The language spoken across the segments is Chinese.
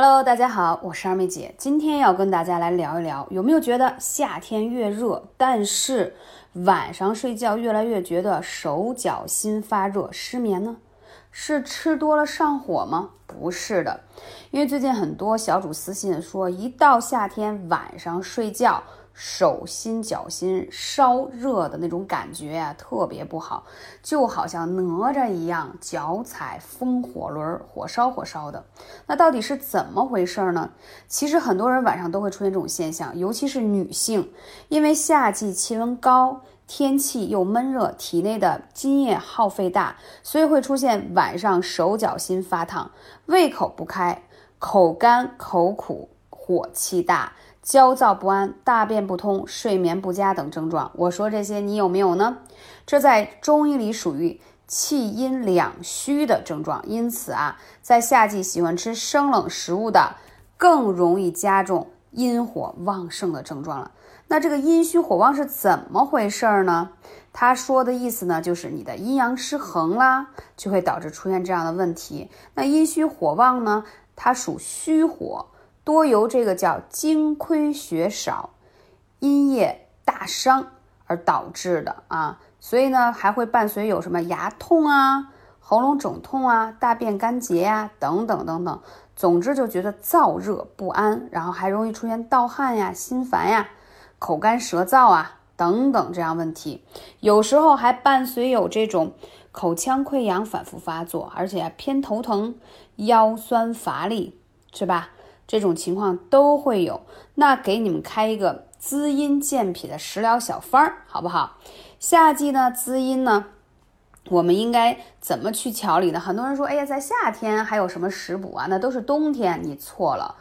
Hello，大家好，我是二妹姐，今天要跟大家来聊一聊，有没有觉得夏天越热，但是晚上睡觉越来越觉得手脚心发热、失眠呢？是吃多了上火吗？不是的，因为最近很多小主私信说，一到夏天晚上睡觉。手心脚心烧热的那种感觉呀，特别不好，就好像哪吒一样脚踩风火轮，火烧火烧的。那到底是怎么回事呢？其实很多人晚上都会出现这种现象，尤其是女性，因为夏季气温高，天气又闷热，体内的津液耗费大，所以会出现晚上手脚心发烫、胃口不开、口干口苦、火气大。焦躁不安、大便不通、睡眠不佳等症状，我说这些你有没有呢？这在中医里属于气阴两虚的症状，因此啊，在夏季喜欢吃生冷食物的，更容易加重阴火旺盛的症状了。那这个阴虚火旺是怎么回事儿呢？他说的意思呢，就是你的阴阳失衡啦，就会导致出现这样的问题。那阴虚火旺呢，它属虚火。多由这个叫精亏血少、阴液大伤而导致的啊，所以呢还会伴随有什么牙痛啊、喉咙肿痛啊、大便干结呀等等等等。总之就觉得燥热不安，然后还容易出现盗汗呀、心烦呀、口干舌燥啊等等这样问题。有时候还伴随有这种口腔溃疡反复发作，而且偏头疼、腰酸乏力，是吧？这种情况都会有，那给你们开一个滋阴健脾的食疗小方儿，好不好？夏季呢，滋阴呢，我们应该怎么去调理呢？很多人说，哎呀，在夏天还有什么食补啊？那都是冬天，你错了。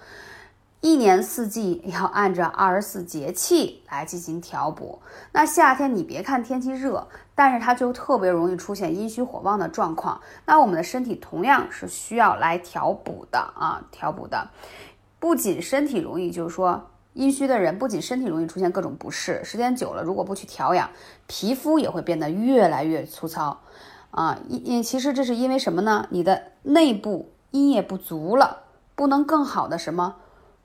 一年四季要按照二十四节气来进行调补。那夏天你别看天气热，但是它就特别容易出现阴虚火旺的状况。那我们的身体同样是需要来调补的啊，调补的。不仅身体容易，就是说阴虚的人不仅身体容易出现各种不适，时间久了如果不去调养，皮肤也会变得越来越粗糙啊。因因其实这是因为什么呢？你的内部阴液不足了，不能更好的什么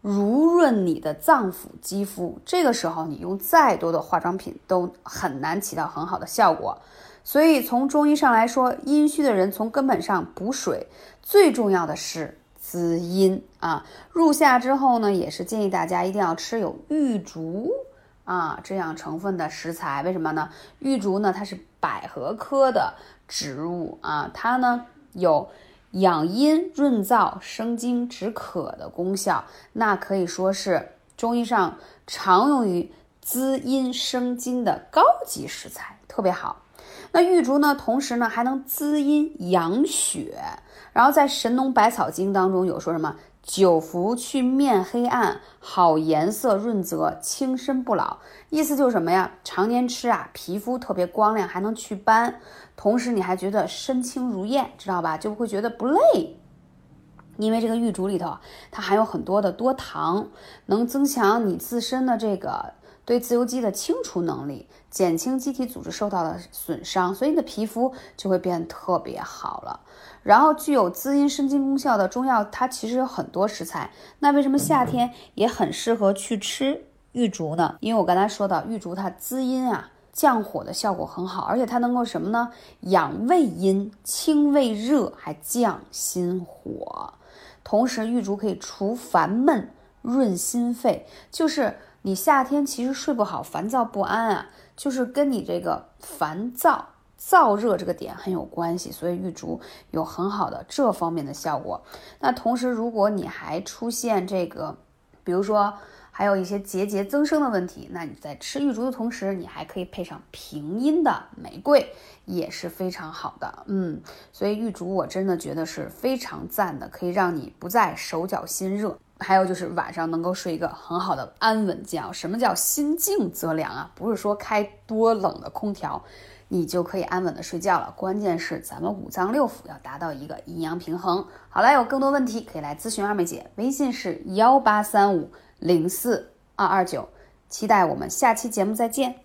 濡润你的脏腑肌肤，这个时候你用再多的化妆品都很难起到很好的效果。所以从中医上来说，阴虚的人从根本上补水，最重要的是。滋阴啊，入夏之后呢，也是建议大家一定要吃有玉竹啊这样成分的食材。为什么呢？玉竹呢，它是百合科的植物啊，它呢有养阴润燥、生津止渴的功效，那可以说是中医上常用于滋阴生津的高级食材，特别好。那玉竹呢，同时呢还能滋阴养血。然后在《神农百草经》当中有说什么久服去面黑暗，好颜色润泽，轻身不老。意思就是什么呀？常年吃啊，皮肤特别光亮，还能祛斑，同时你还觉得身轻如燕，知道吧？就会觉得不累。因为这个玉竹里头它含有很多的多糖，能增强你自身的这个。对自由基的清除能力，减轻机体组织受到的损伤，所以你的皮肤就会变得特别好了。然后具有滋阴生津功效的中药，它其实有很多食材。那为什么夏天也很适合去吃玉竹呢？因为我刚才说到，玉竹它滋阴啊，降火的效果很好，而且它能够什么呢？养胃阴、清胃热，还降心火。同时，玉竹可以除烦闷、润心肺，就是。你夏天其实睡不好，烦躁不安啊，就是跟你这个烦躁、燥热这个点很有关系。所以玉竹有很好的这方面的效果。那同时，如果你还出现这个，比如说还有一些结节增生的问题，那你在吃玉竹的同时，你还可以配上平阴的玫瑰，也是非常好的。嗯，所以玉竹我真的觉得是非常赞的，可以让你不再手脚心热。还有就是晚上能够睡一个很好的安稳觉。什么叫心静则凉啊？不是说开多冷的空调，你就可以安稳的睡觉了。关键是咱们五脏六腑要达到一个阴阳平衡。好了，有更多问题可以来咨询二妹姐，微信是幺八三五零四二二九，期待我们下期节目再见。